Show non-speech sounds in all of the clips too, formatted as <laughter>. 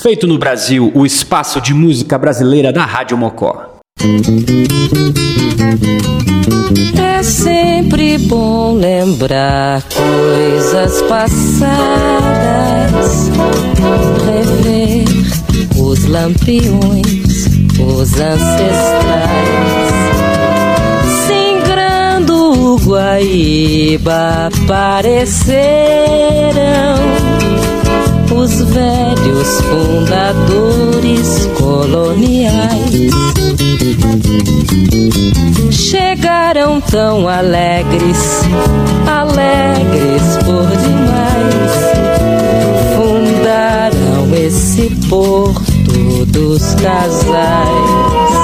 Feito no Brasil, o espaço de música brasileira da Rádio Mocó. É sempre bom lembrar coisas passadas, rever os lampiões, os ancestrais. Singrando o Guaíba apareceram os velhos fundadores coloniais. Chegaram tão alegres, alegres por demais, fundaram esse porto dos casais.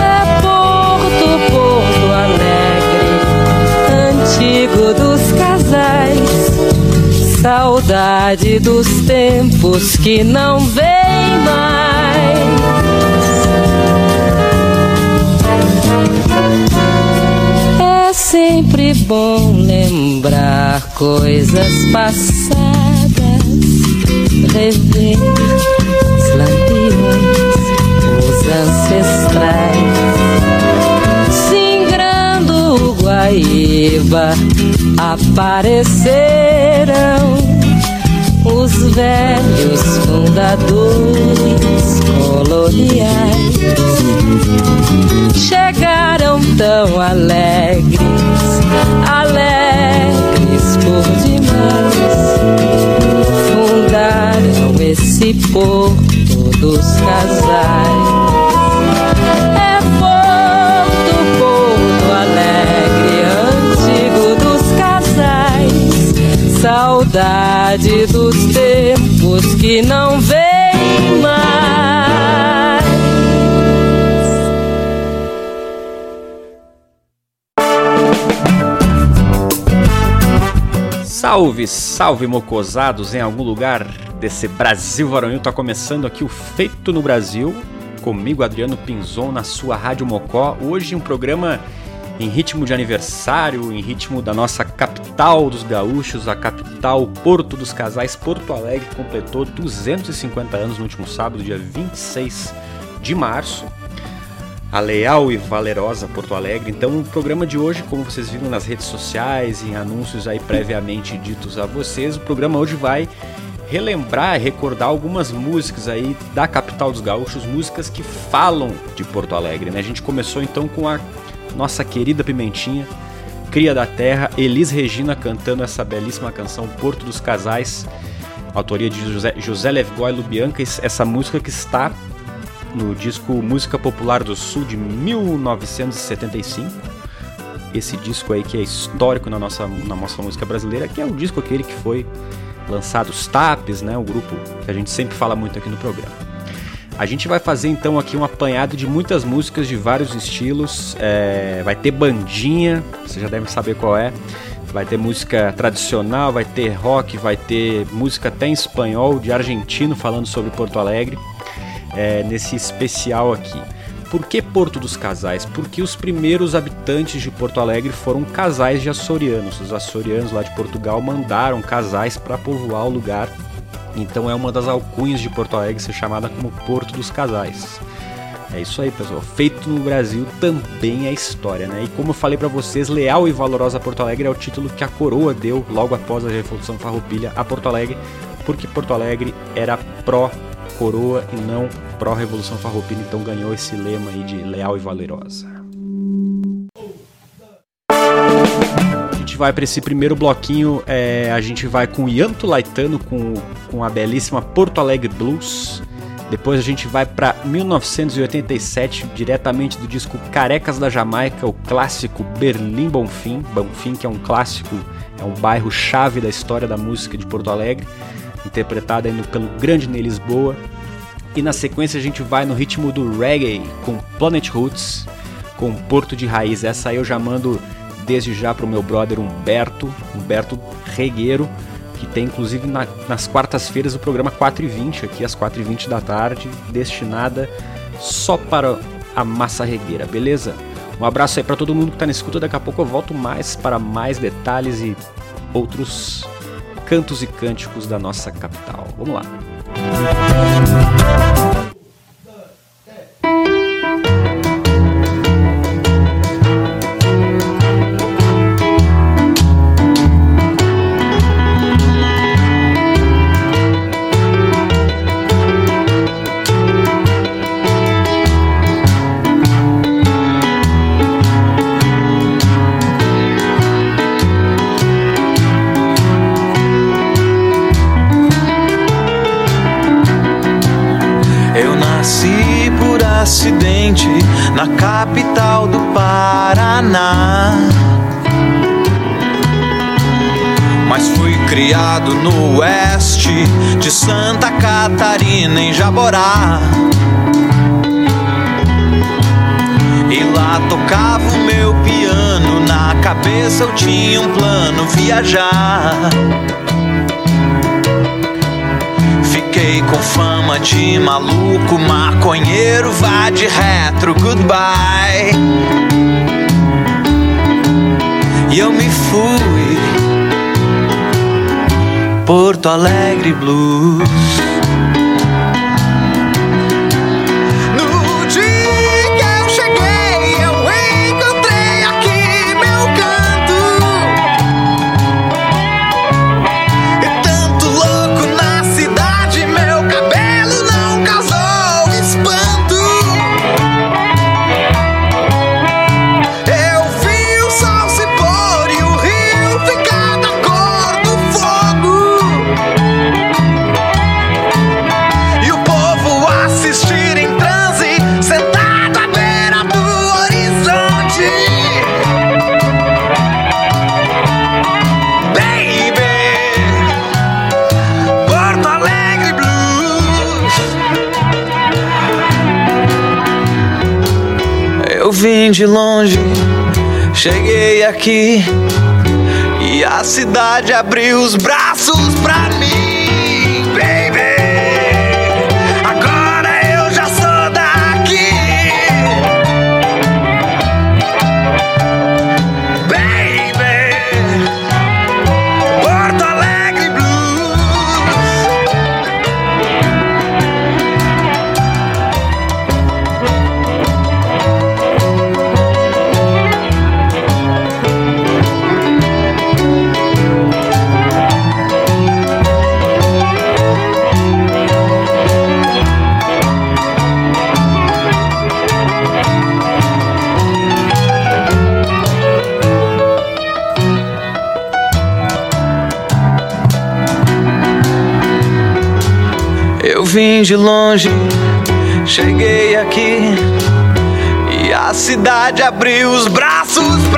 É Porto, Porto Alegre, antigo dos casais. Saudade dos tempos que não vem mais. É sempre bom lembrar coisas passadas, rever os lampiões, os ancestrais. Singrando o Guaíba apareceram os velhos fundadores coloniais. Chegaram tão alegres, alegres por demais. Fundaram esse porto dos casais. Saudade dos tempos que não vem mais. Salve, salve mocosados em algum lugar desse Brasil varonil. Tá começando aqui o Feito no Brasil, comigo Adriano Pinzon na sua Rádio Mocó. Hoje um programa em ritmo de aniversário, em ritmo da nossa capital dos gaúchos, a capital Porto dos Casais, Porto Alegre, completou 250 anos no último sábado, dia 26 de março. A leal e valerosa Porto Alegre. Então, o programa de hoje, como vocês viram nas redes sociais, em anúncios aí previamente ditos a vocês, o programa hoje vai relembrar, recordar algumas músicas aí da capital dos gaúchos, músicas que falam de Porto Alegre, né? A gente começou então com a nossa querida Pimentinha, cria da terra, Elis Regina cantando essa belíssima canção Porto dos Casais, autoria de José, José Levgoy Lubianca, essa música que está no disco Música Popular do Sul de 1975. Esse disco aí que é histórico na nossa, na nossa música brasileira, que é o disco aquele que foi lançado os TAPs, né, o grupo que a gente sempre fala muito aqui no programa. A gente vai fazer então aqui um apanhado de muitas músicas de vários estilos. É, vai ter bandinha, você já deve saber qual é. Vai ter música tradicional, vai ter rock, vai ter música até em espanhol, de argentino, falando sobre Porto Alegre, é, nesse especial aqui. Por que Porto dos Casais? Porque os primeiros habitantes de Porto Alegre foram casais de açorianos. Os açorianos lá de Portugal mandaram casais para povoar o lugar então é uma das alcunhas de Porto Alegre ser chamada como Porto dos Casais. É isso aí, pessoal. Feito no Brasil também é história, né? E como eu falei para vocês, Leal e Valorosa Porto Alegre é o título que a coroa deu logo após a Revolução Farroupilha a Porto Alegre, porque Porto Alegre era pró-coroa e não pró-Revolução Farroupilha, então ganhou esse lema aí de Leal e Valorosa. Vai para esse primeiro bloquinho, é, a gente vai com Yanto Laitano, com, com a belíssima Porto Alegre Blues. Depois a gente vai para 1987, diretamente do disco Carecas da Jamaica, o clássico Berlim Bonfim. Bonfim, que é um clássico, é um bairro chave da história da música de Porto Alegre, interpretado pelo grande Ney Lisboa. E na sequência a gente vai no ritmo do reggae, com Planet Roots, com Porto de Raiz. Essa eu já mando desde já para o meu brother Humberto, Humberto Regueiro, que tem inclusive na, nas quartas-feiras o programa 4 e 20 aqui às 4 e 20 da tarde, destinada só para a massa regueira, beleza? Um abraço aí para todo mundo que está na escuta, daqui a pouco eu volto mais para mais detalhes e outros cantos e cânticos da nossa capital. Vamos lá. nasci Catarina, em Jaborá. E lá tocava o meu piano, na cabeça eu tinha um plano viajar. Fiquei com fama de maluco, maconheiro, vá de retro, goodbye. E eu me fui, Porto Alegre Blues. De longe, cheguei aqui e a cidade abriu os braços pra mim. Vim de longe, cheguei aqui e a cidade abriu os braços pra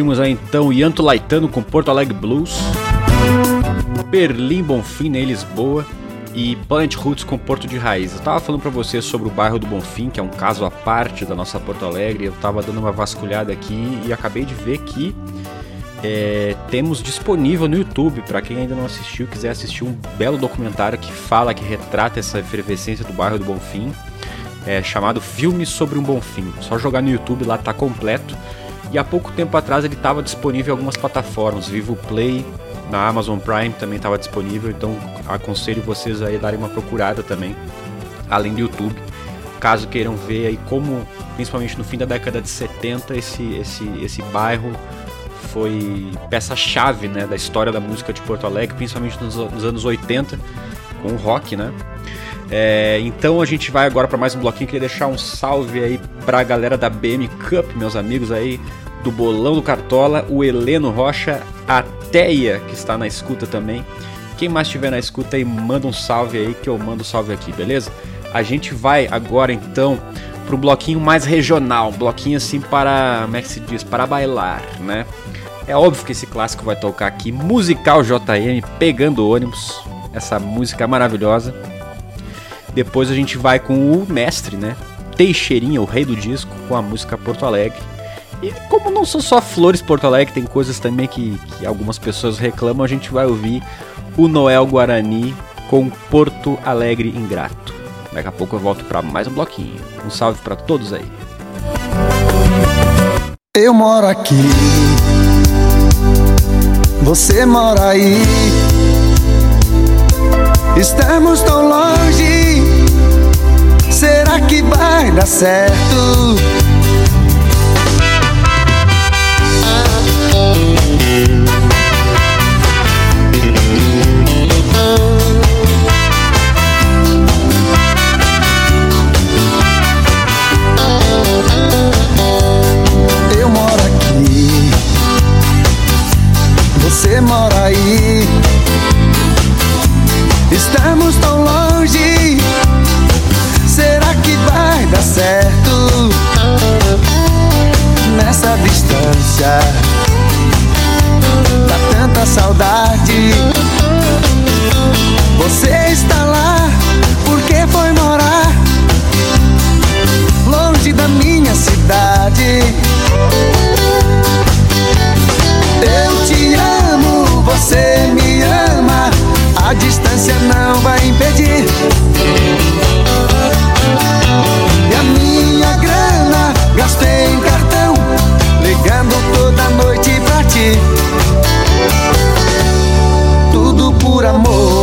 Tínhamos aí então Yanto Laitano com Porto Alegre Blues, Berlim Bonfim em Lisboa e Planet Roots com Porto de Raiz. Eu tava falando para vocês sobre o bairro do Bonfim, que é um caso à parte da nossa Porto Alegre. Eu tava dando uma vasculhada aqui e acabei de ver que é, temos disponível no YouTube, para quem ainda não assistiu, quiser assistir um belo documentário que fala, que retrata essa efervescência do bairro do Bonfim, é, chamado Filmes sobre um Bonfim. Só jogar no YouTube lá tá completo. E há pouco tempo atrás ele estava disponível em algumas plataformas, Vivo Play, na Amazon Prime também estava disponível, então aconselho vocês aí a darem uma procurada também, além do YouTube, caso queiram ver aí como, principalmente no fim da década de 70, esse, esse, esse bairro foi peça-chave né, da história da música de Porto Alegre, principalmente nos, nos anos 80, com o rock, né? É, então a gente vai agora para mais um bloquinho. Queria deixar um salve aí para a galera da BM Cup, meus amigos aí do Bolão do Cartola, o Heleno Rocha, a Teia, que está na escuta também. Quem mais estiver na escuta aí, manda um salve aí que eu mando um salve aqui, beleza? A gente vai agora então para um bloquinho mais regional, um bloquinho assim para, como é que se diz, para bailar, né? É óbvio que esse clássico vai tocar aqui, Musical JM, Pegando Ônibus, essa música maravilhosa. Depois a gente vai com o mestre, né? Teixeirinha, o rei do disco, com a música Porto Alegre. E como não são só flores Porto Alegre, tem coisas também que, que algumas pessoas reclamam, a gente vai ouvir o Noel Guarani com Porto Alegre Ingrato. Daqui a pouco eu volto para mais um bloquinho. Um salve para todos aí. Eu moro aqui, você mora aí. Estamos tão longe, que vai dar certo? Eu moro aqui, você mora aí. Estamos Dá tanta saudade. Você está lá porque foi morar Longe da minha cidade. Eu te amo, você me ama. A distância não vai impedir. E a minha grana gastei em Tudo por amor.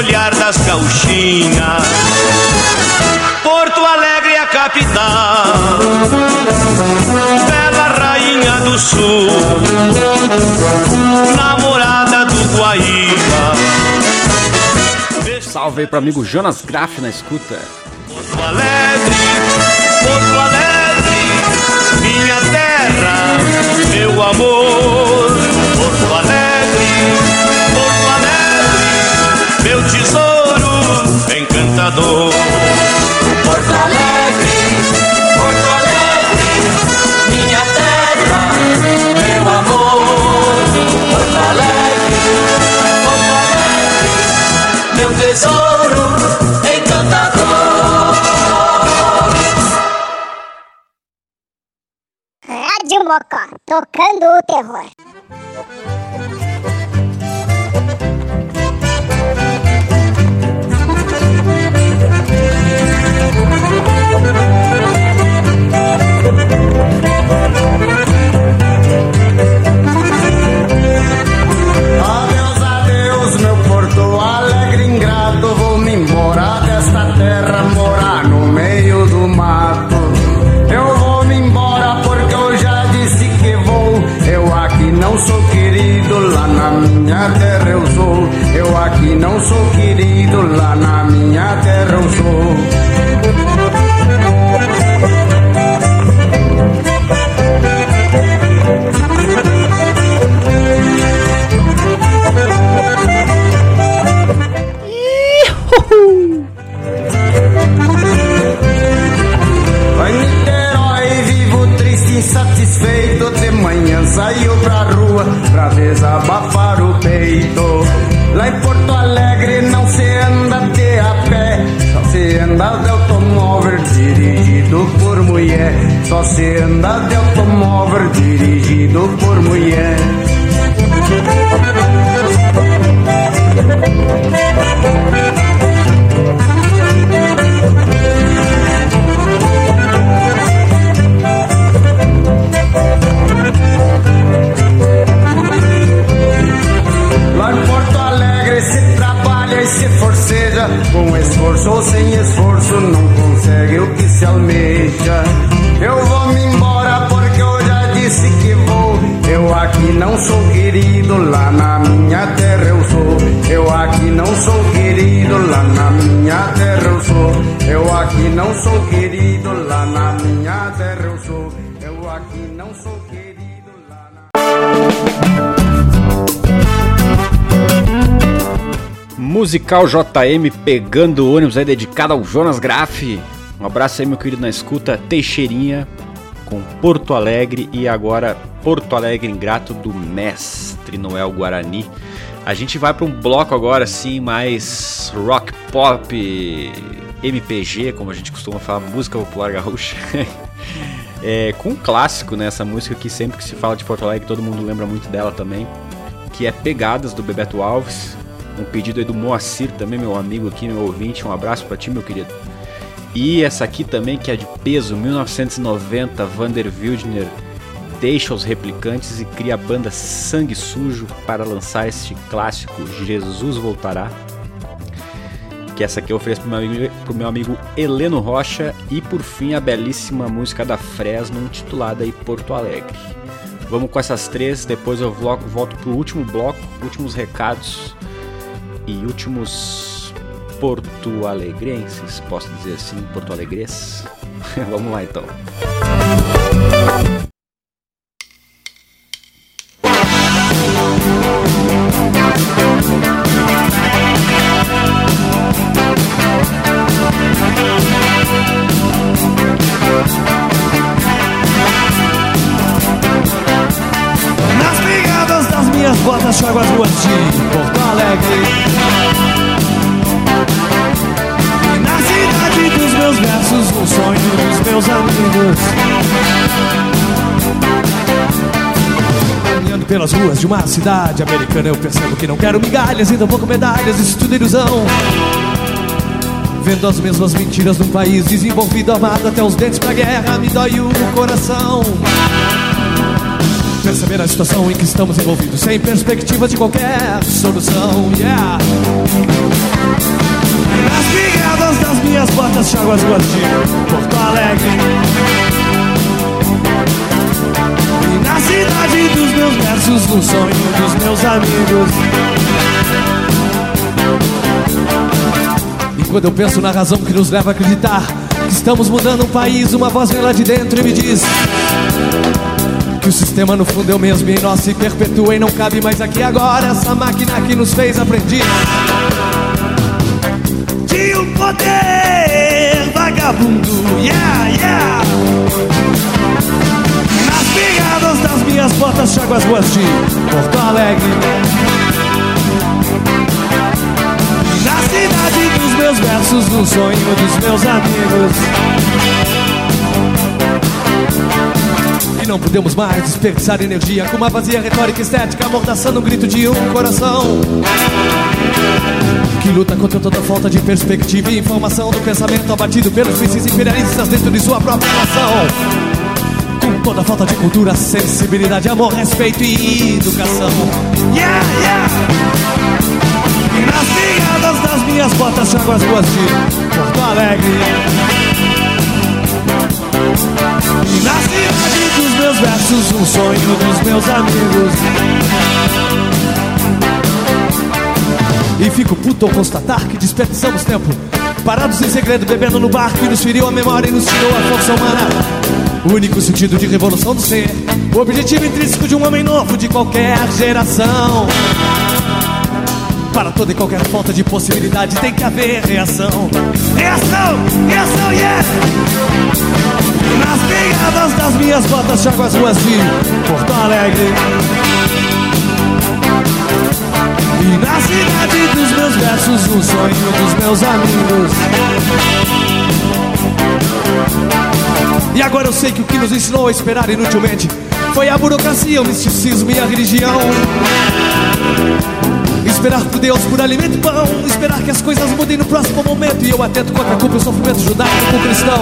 olhar das gauchinhas. Porto Alegre é a capital, bela rainha do sul, namorada do Guaíba. Salve aí pro amigo Jonas Graff na escuta. Porto Alegre, Porto Alegre, minha terra, meu amor. meu tesouro encantador. Porto Alegre, Porto Alegre, minha terra, meu amor. Porto Alegre, Porto Alegre, meu tesouro encantador. Rádio Mocó, tocando o terror. eu sou querido, lá na minha terra eu sou. insatisfeito De manhã saiu pra rua pra desabafar o peito Lá em Porto Alegre não se anda de a pé, só se anda de automóvel dirigido por mulher. Só se anda de automóvel dirigido por mulher. Com esforço ou sem esforço não consegue o que se almeja. Eu vou me embora porque eu já disse que vou. Eu aqui não sou querido, lá na minha terra eu sou. Eu aqui não sou querido, lá na minha terra eu sou. Eu aqui não sou querido, lá na minha Musical JM pegando o ônibus aí dedicado ao Jonas Graff. Um abraço aí, meu querido, na escuta. Teixeirinha com Porto Alegre e agora Porto Alegre Ingrato do Mestre Noel Guarani. A gente vai para um bloco agora assim mais rock pop, MPG, como a gente costuma falar, música popular gaúcha. <laughs> é, com um clássico, né? Música que sempre que se fala de Porto Alegre todo mundo lembra muito dela também, que é Pegadas do Bebeto Alves. Um pedido aí do Moacir também, meu amigo aqui, meu ouvinte. Um abraço para ti, meu querido. E essa aqui também que é de peso, 1990, Vander Wildner deixa os replicantes e cria a banda Sangue Sujo para lançar este clássico Jesus Voltará. Que essa aqui eu ofereço pro meu amigo, meu amigo Heleno Rocha. E por fim a belíssima música da Fresno, intitulada aí Porto Alegre. Vamos com essas três, depois eu volto pro último bloco, últimos recados e últimos porto alegrenses, posso dizer assim, porto alegres. <laughs> Vamos lá então. Pelas ruas de uma cidade americana Eu percebo que não quero migalhas e tampouco medalhas Isso tudo é ilusão Vendo as mesmas mentiras num país desenvolvido, amado até os dentes pra guerra, me dói o coração. Perceber a situação em que estamos envolvidos, sem perspectiva de qualquer solução. Yeah. Nas pegadas das minhas botas, chago as ruas Porto Alegre. Cidade dos meus versos, no sonho dos meus amigos. E quando eu penso na razão que nos leva a acreditar que estamos mudando um país, uma voz vem lá de dentro e me diz que o sistema no fundo é o mesmo e em nós se perpetua e não cabe mais aqui agora essa máquina que nos fez aprendiz de um poder vagabundo, yeah, yeah. Nas pegadas das minhas botas, chago as ruas de Porto Alegre. Na cidade dos meus versos, no sonho dos meus amigos. E não podemos mais desperdiçar energia com uma vazia retórica estética, amordaçando o grito de um coração que luta contra toda falta de perspectiva e informação do pensamento abatido pelos vices imperialistas dentro de sua própria nação. Toda falta de cultura, sensibilidade, amor, respeito e educação. Yeah, yeah! E nas pegadas das minhas botas, chago as ruas de Porto Alegre. E na cidade dos meus versos, um sonho dos meus amigos. E fico puto ao constatar que desperdiçamos tempo Parados em segredo, bebendo no bar que nos feriu a memória e nos tirou a força humana O único sentido de revolução do ser O objetivo intrínseco de um homem novo de qualquer geração para toda e qualquer falta de possibilidade tem que haver reação Reação, reação, yeah! Nas pegadas das minhas botas chaco as ruas de Porto Alegre. E na cidade dos meus versos, o sonho dos meus amigos. E agora eu sei que o que nos ensinou a esperar inutilmente foi a burocracia, o misticismo e a religião. Esperar por Deus por alimento e pão Esperar que as coisas mudem no próximo momento. E eu atento contra a culpa e o sofrimento judaico cristão.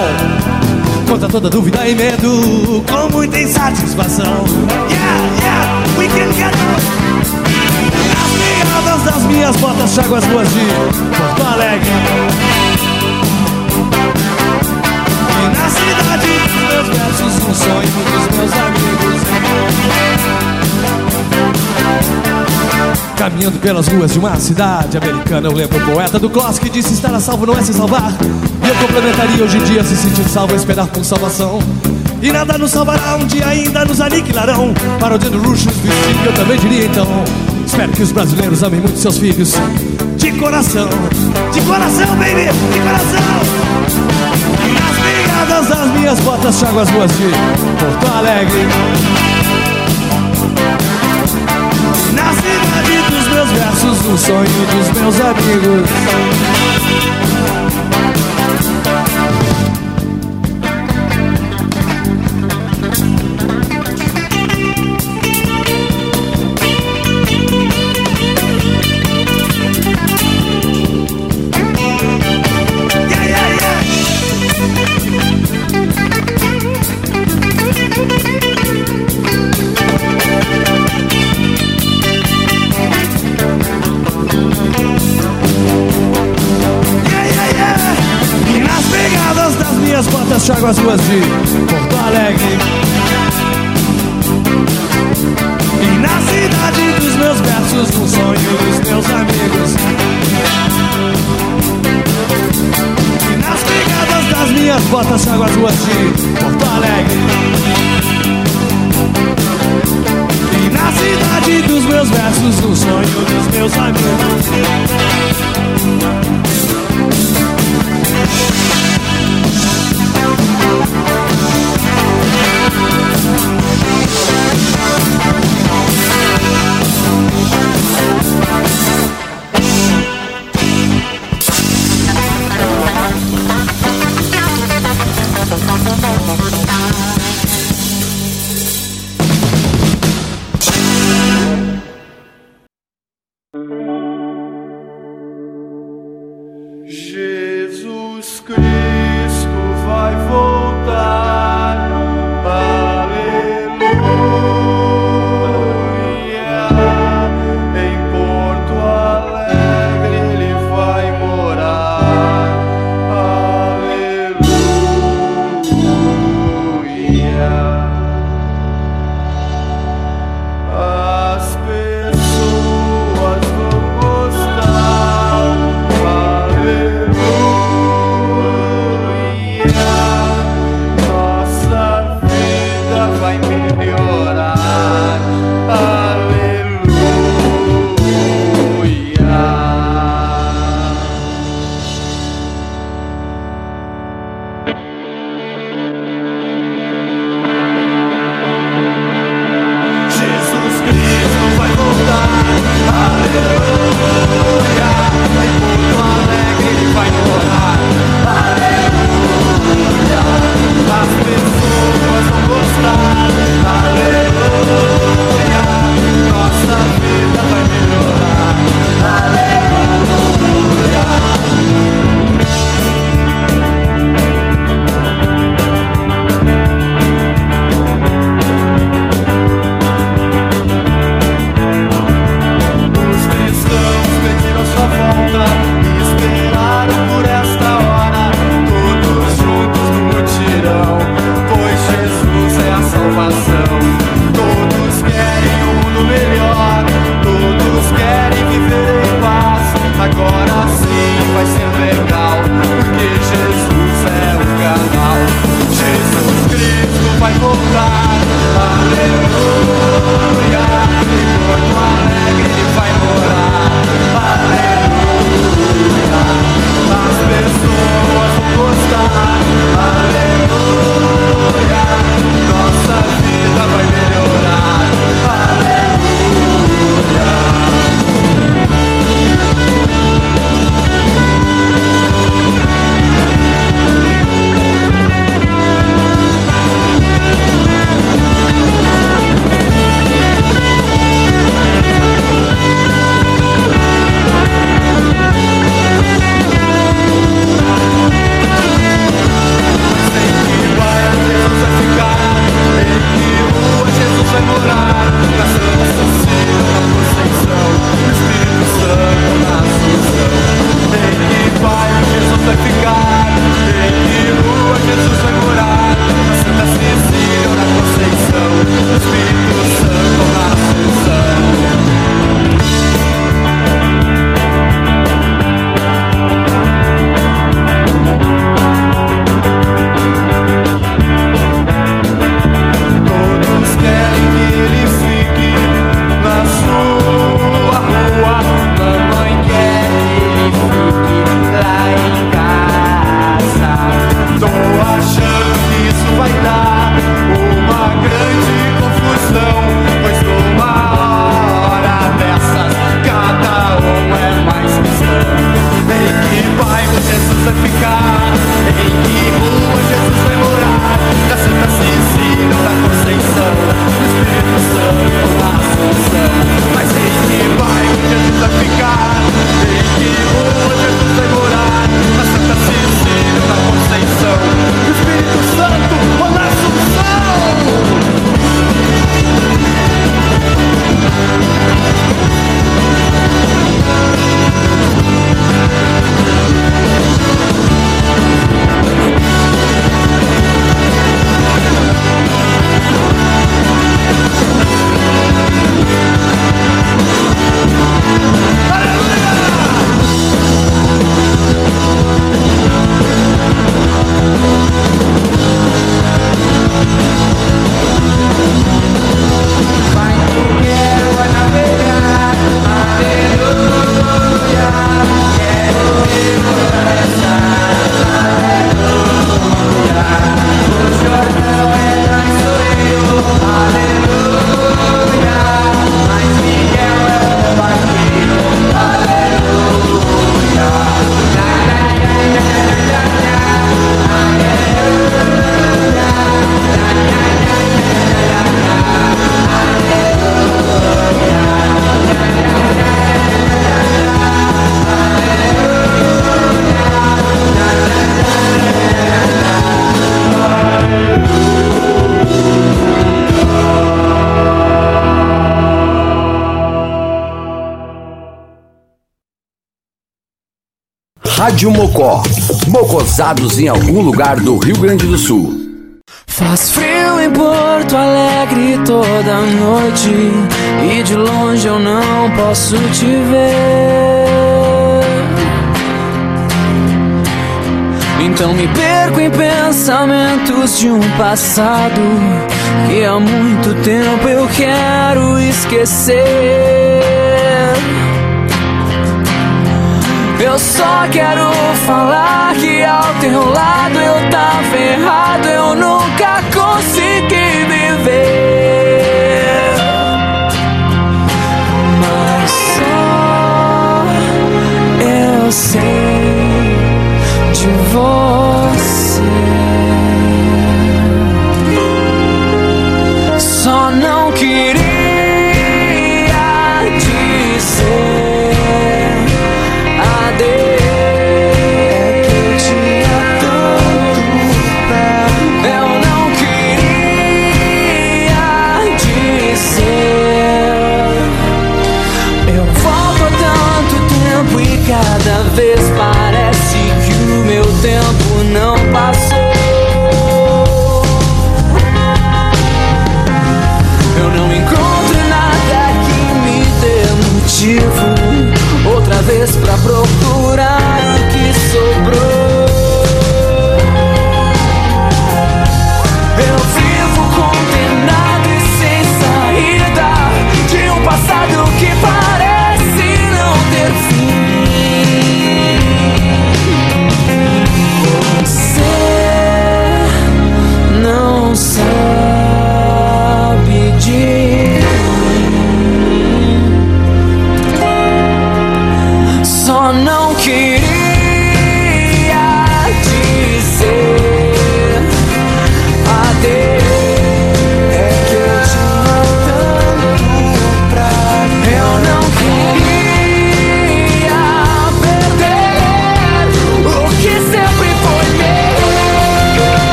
Contra toda dúvida e medo Com muita insatisfação. Yeah, yeah, we can get As pegadas das minhas botas Chago as ruas de Porto Alegre Cidade meus versos Um sonho dos meus amigos. Caminhando pelas ruas de uma cidade americana Eu lembro o poeta do Kloss que disse Estar a salvo não é se salvar. E eu complementaria hoje em dia Se sentir salvo é esperar por salvação. E nada nos salvará, um dia ainda nos aniquilarão. Parodiando luxos do estilo Eu também diria então Espero que os brasileiros amem muito seus filhos. De coração De coração, baby, de coração. Nas pegadas das minhas botas Chago as ruas de Porto Alegre na cidade dos meus versos, no sonho dos meus amigos. Minhas botas Rádio Mocó. Mocosados em algum lugar do Rio Grande do Sul. Faz frio em Porto Alegre toda noite e de longe eu não posso te ver. Então me perco em pensamentos de um passado que há muito tempo eu quero esquecer. Eu só quero falar que ao teu lado eu tava errado, eu nunca consegui viver. Mas só eu sei de você. Só não queria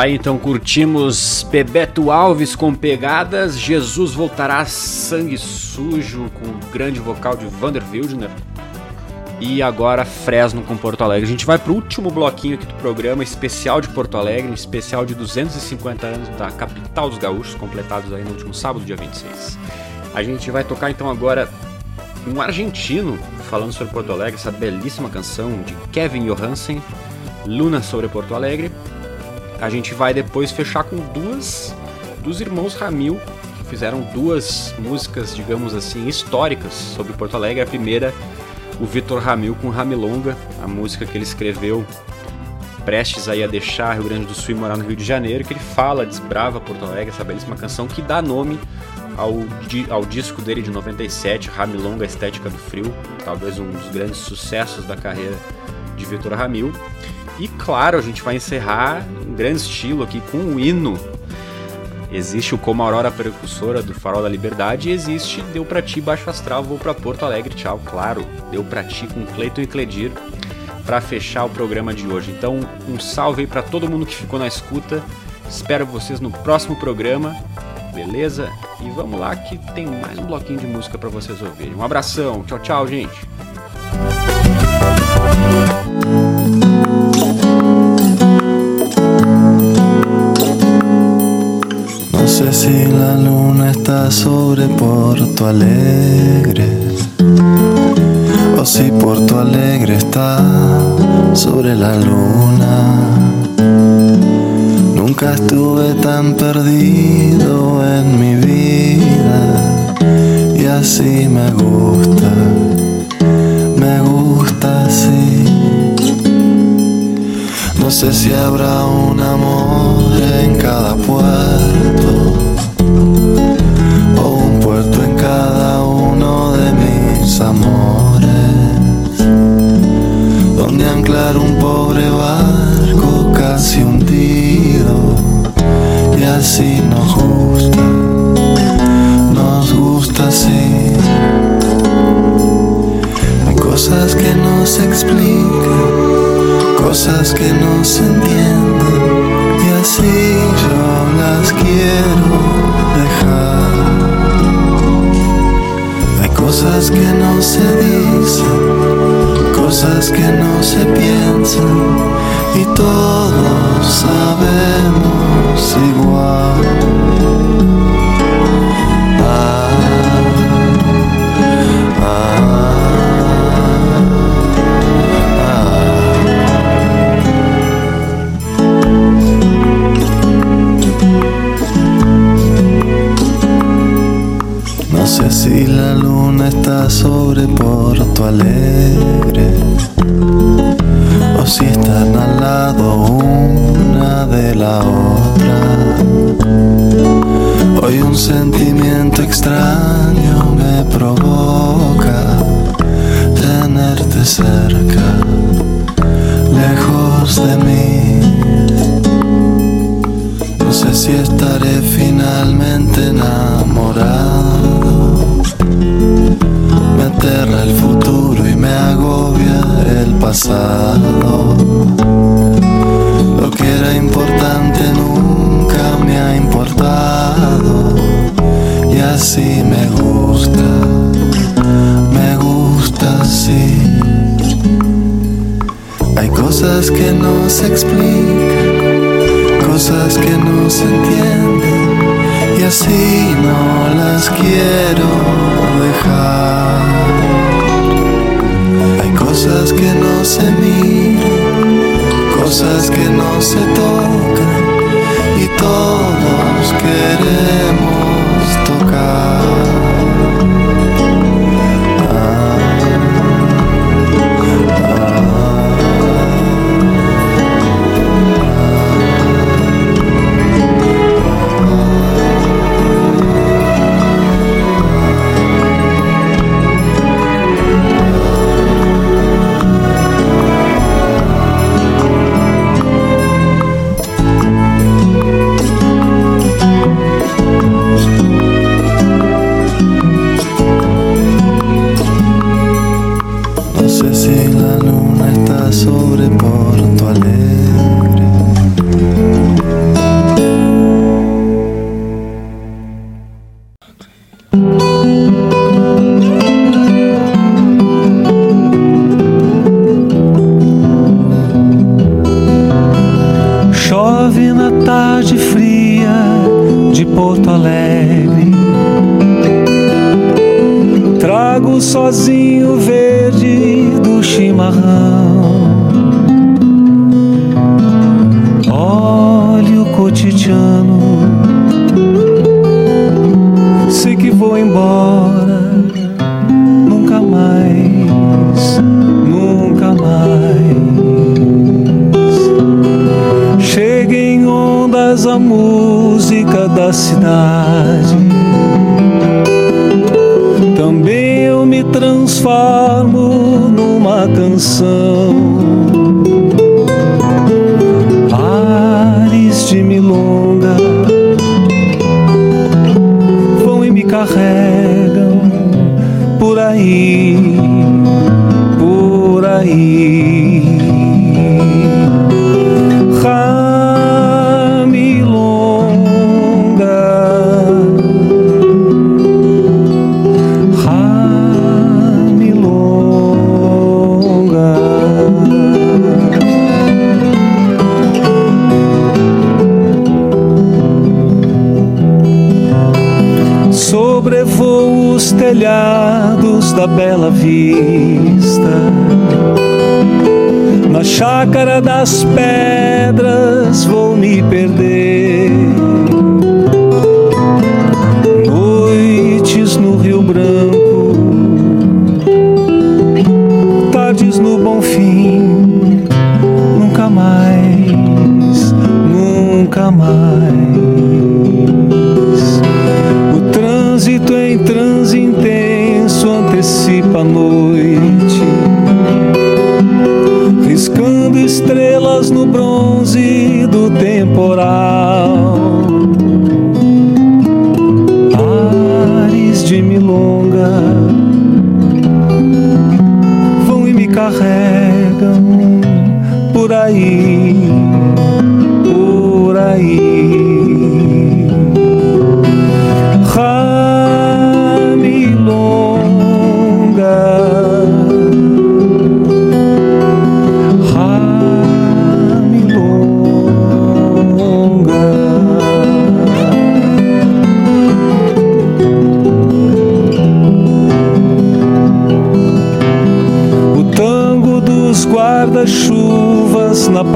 Tá aí, então curtimos Bebeto Alves com pegadas, Jesus voltará sangue sujo com o grande vocal de Vander Wildner e agora Fresno com Porto Alegre. A gente vai pro último bloquinho aqui do programa, especial de Porto Alegre, especial de 250 anos da capital dos gaúchos, completados aí no último sábado, dia 26. A gente vai tocar então agora um argentino falando sobre Porto Alegre, essa belíssima canção de Kevin Johansen, Luna sobre Porto Alegre. A gente vai depois fechar com duas dos irmãos Ramil, que fizeram duas músicas, digamos assim, históricas sobre Porto Alegre. A primeira, o Vitor Ramil com Ramilonga, a música que ele escreveu prestes aí a deixar Rio Grande do Sul e morar no Rio de Janeiro, que ele fala, desbrava Porto Alegre, essa belíssima canção que dá nome ao, ao disco dele de 97, Ramilonga Estética do Frio, talvez um dos grandes sucessos da carreira de Vitor Ramil. E claro, a gente vai encerrar em grande estilo aqui com o hino Existe o Como Aurora Percussora do Farol da Liberdade e existe Deu Pra Ti Baixo Astral, vou pra Porto Alegre, tchau, claro. Deu Pra Ti com Cleiton e Cledir para fechar o programa de hoje. Então, um salve aí para todo mundo que ficou na escuta. Espero vocês no próximo programa, beleza? E vamos lá que tem mais um bloquinho de música para vocês ouvirem. Um abração, tchau, tchau, gente. Si la luna está sobre Porto Alegre o si Porto Alegre está sobre la luna. Nunca estuve tan perdido en mi vida y así me gusta, me gusta así. No sé si habrá un amor en cada puerto que no se entienden y así no las quiero dejar. Hay cosas que no se miran, cosas que no se tocan y todos queremos tocar. Canção.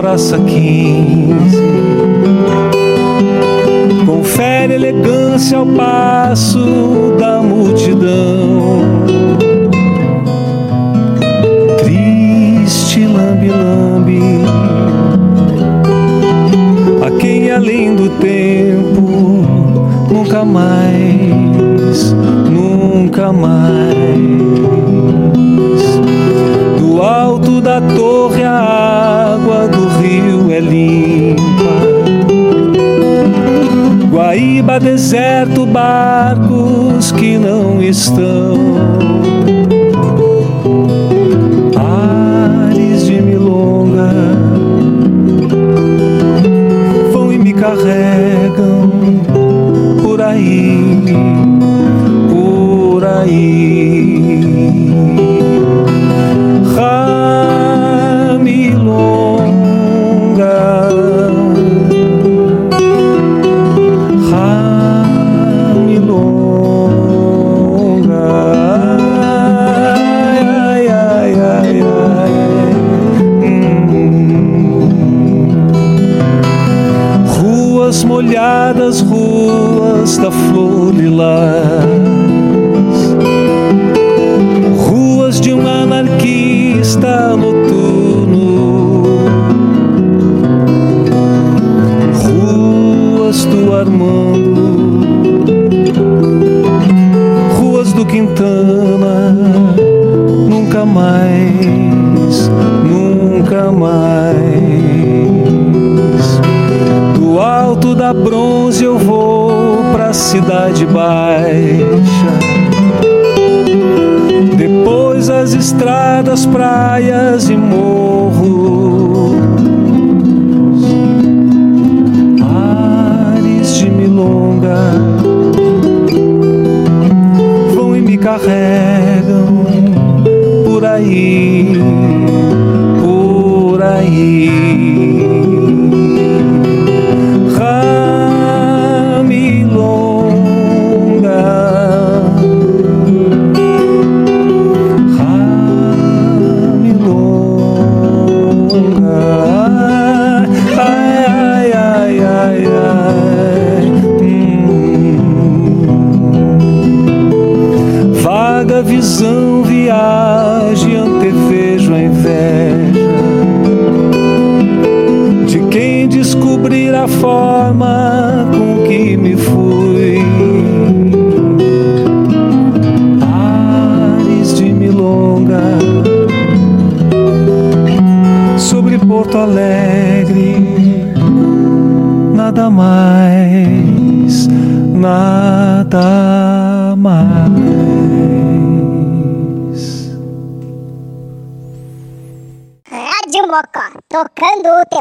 Praça 15. Confere elegância ao passo da multidão. Triste lambe-lambe, a quem além do tempo nunca mais, nunca mais Guaíba, deserto, barcos que não estão. Ares de milonga vão e me carregam por aí, por aí. Molhadas ruas da flor lilás, ruas de um anarquista noturno, ruas do Armando, ruas do Quintana, da bronze eu vou pra cidade baixa. Depois as estradas, praias e morros. Ares de milonga vão e me carregam por aí, por aí.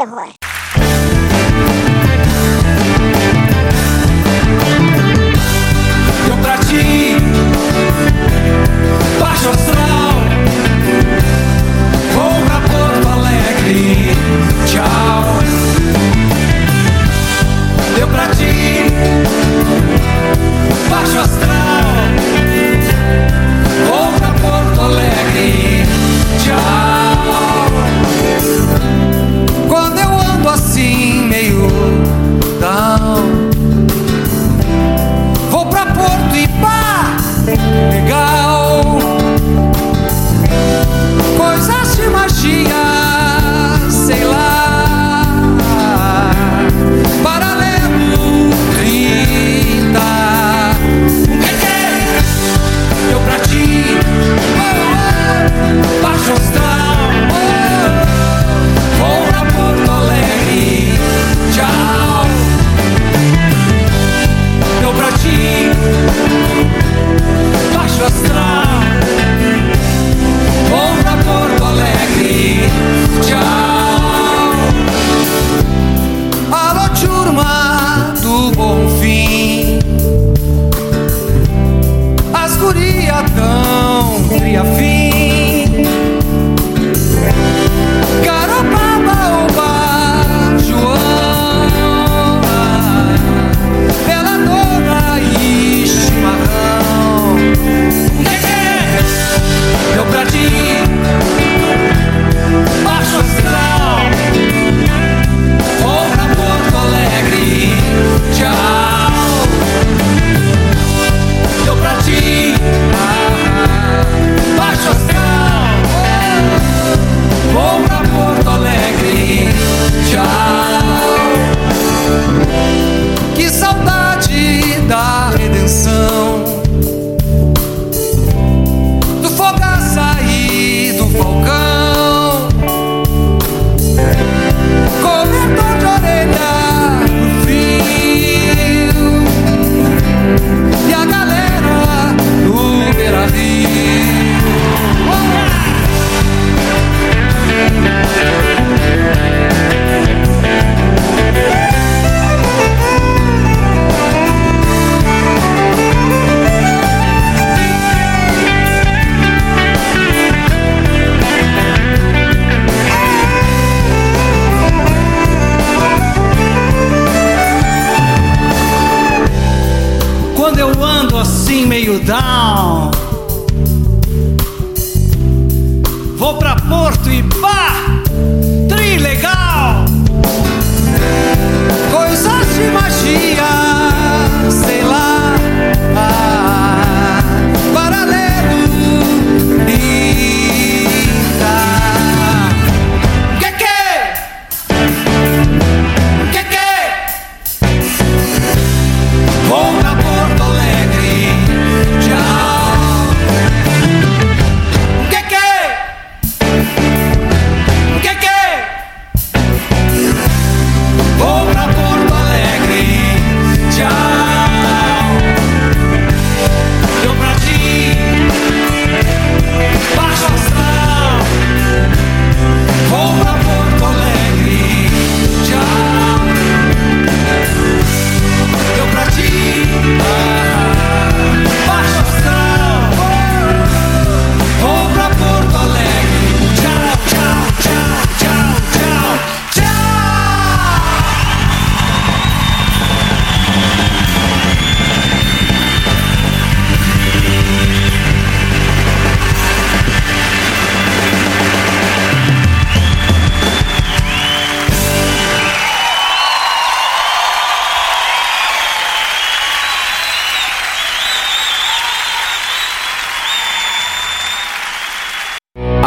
Iowa.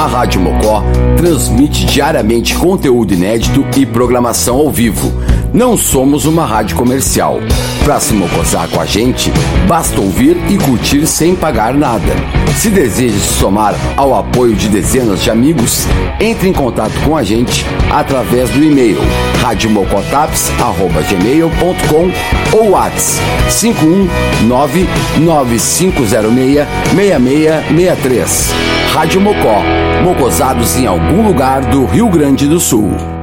a Rádio Mocó transmite diariamente conteúdo inédito e programação ao vivo. Não somos uma rádio comercial. Para se mocosar com a gente, basta ouvir e curtir sem pagar nada. Se deseja se somar ao apoio de dezenas de amigos, entre em contato com a gente através do e-mail radiomocotaps.gmail.com ou WhatsApp 51995066663. Rádio Mocó, mocosados em algum lugar do Rio Grande do Sul.